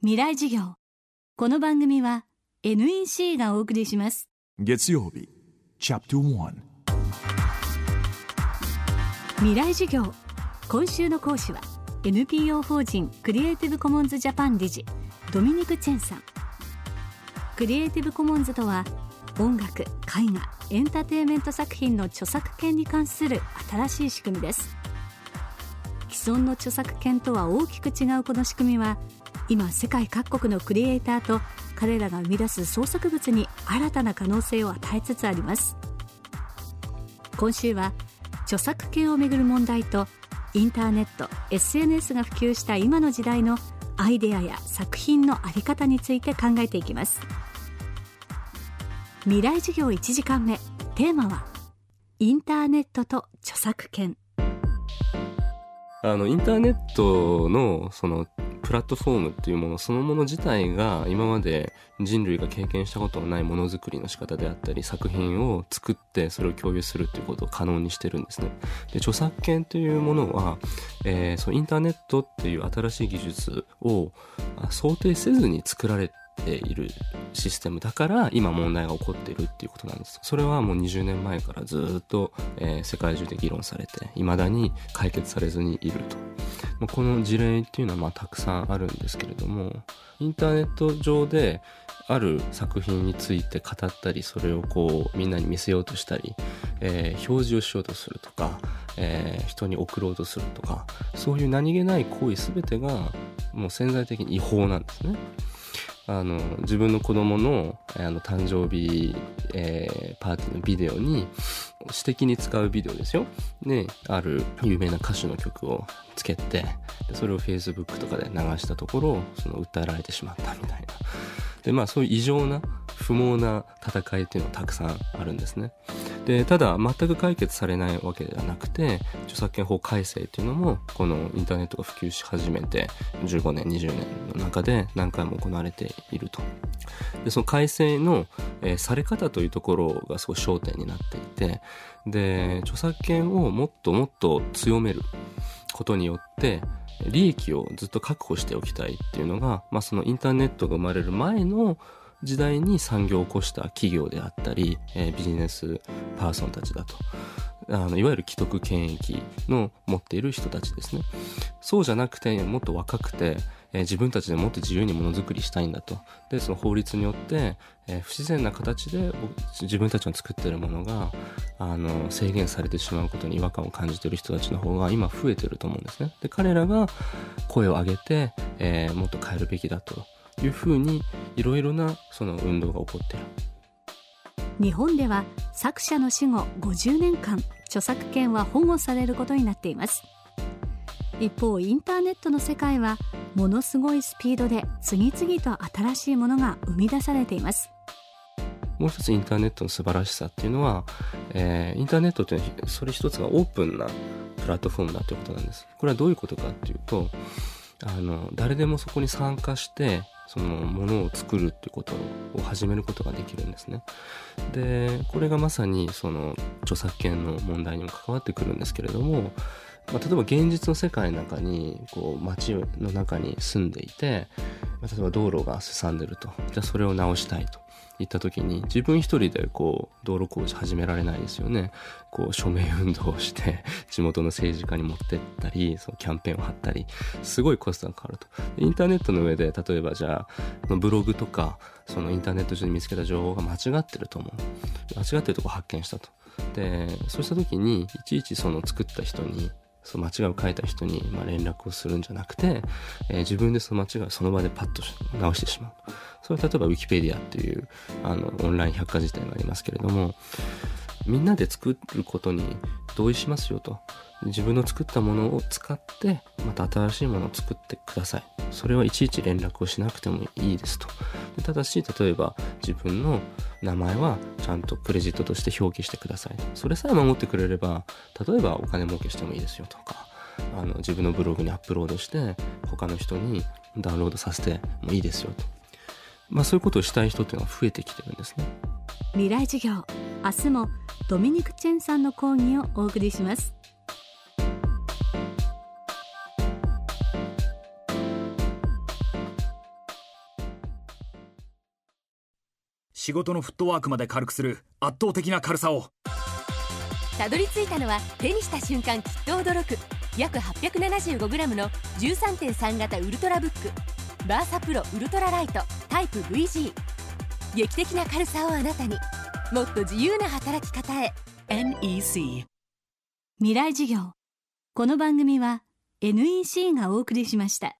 未来授業。この番組は NEC がお送りします。月曜日チャプター未来授業。今週の講師は NPO 法人クリエイティブコモンズジャパン理事ドミニク・チェンさん。クリエイティブコモンズとは音楽絵画エンターテインメント作品の著作権に関する新しい仕組みです。既存の著作権とは大きく違うこの仕組みは今世界各国のクリエイターと彼らが生み出す創作物に新たな可能性を与えつつあります。今週は著作権をめぐる問題とインターネット SNS が普及した今の時代のアイデアや作品の在り方について考えていきます。未来授業1時間目テーマはインターネットと著作権。あのインターネットのそのプラットフォームっていうものそのもの自体が今まで人類が経験したことのないものづくりの仕方であったり作品を作ってそれを共有するっていうことを可能にしてるんですね。で著作権というものは、えー、そのインターネットっていう新しい技術を想定せずに作られているシステムだから今問題が起こっているっていうことなんです。それはもう20年前からずっと、えー、世界中で議論されて未だに解決されずにいると。この事例っていうのはまあたくさんあるんですけれどもインターネット上である作品について語ったりそれをこうみんなに見せようとしたり、えー、表示をしようとするとか、えー、人に送ろうとするとかそういう何気ない行為全てがもう潜在的に違法なんですね。あの自分の子供のあの誕生日、えー、パーティーのビデオに私的に使うビデオですよ。ね、ある有名な歌手の曲をつけてそれを Facebook とかで流したところその訴えられてしまったみたいな。でまあそういう異常な不毛な戦いっていうのはたくさんあるんですね。でただ全く解決されないわけではなくて著作権法改正っていうのもこのインターネットが普及し始めて15年20年の中で何回も行われていると。でその改正の、えー、され方というところがすごい焦点になっていてで著作権をもっともっと強めることによって利益をずっと確保しておきたいっていうのが、まあ、そのインターネットが生まれる前の時代に産業を起こした企業であったり、えー、ビジネスパーソンたちだと。あのいわゆる既得権益の持っている人たちですね。そうじゃなくてもっと若くて、えー、自分たちでもっと自由にものづくりしたいんだと。で、その法律によって、えー、不自然な形で自分たちの作っているものが、あの、制限されてしまうことに違和感を感じている人たちの方が今増えてると思うんですね。で、彼らが声を上げて、えー、もっと変えるべきだというふうに、いろいろなその運動が起こっている。日本では作者の死後50年間著作権は保護されることになっています一方インターネットの世界はものすごいスピードで次々と新しいものが生み出されていますもう一つインターネットの素晴らしさっていうのは、えー、インターネットっていうのはそれ一つがオープンなプラットフォームだということなんです。これはどういうことかっていうと、あの、誰でもそこに参加して、そのものを作るっていうことを始めることができるんですね。で、これがまさにその著作権の問題にも関わってくるんですけれども、まあ、例えば現実の世界の中にこう街の中に住んでいて、まあ、例えば道路がすさんでると。じゃあそれを直したいと。言った時に自分一人でこう道路工事始められないですよね。こう署名運動をして 地元の政治家に持ってったりそのキャンペーンを貼ったり。すごいコストがかかると。インターネットの上で例えばじゃあブログとかそのインターネット上で見つけた情報が間違ってると思う。間違ってるとこ発見したと。でそうした時にいちいちその作った人にその間違いを書いた人にま連絡をするんじゃなくて、えー、自分でその間違いをその場でパッと直してしまう。それは例えばウィキペディアっていうあのオンライン百科事典がありますけれども、みんなで作ることに同意しますよと。自分の作ったものを使ってまた新しいものを作ってくださいそれはいちいち連絡をしなくてもいいですと。ただし例えば自分の名前はちゃんとクレジットとして表記してください。それさえ守ってくれれば例えばお金儲けしてもいいですよとかあの自分のブログにアップロードして他の人にダウンロードさせてもいいですよと。まあそういうことをしたい人っていうのは増えてきてるんですね。未来授業明日もドミニク・チェンさんの講義をお送りします。仕事のフットワークまで軽くする圧倒的な軽さを。たどり着いたのは手にした瞬間きっと驚く。約 875g の13.3型ウルトラブック。バーサプロウルトラライト。タイプ VG 劇的な軽さをあなたに。もっと自由な働き方へ。NEC 未来授業。この番組は NEC がお送りしました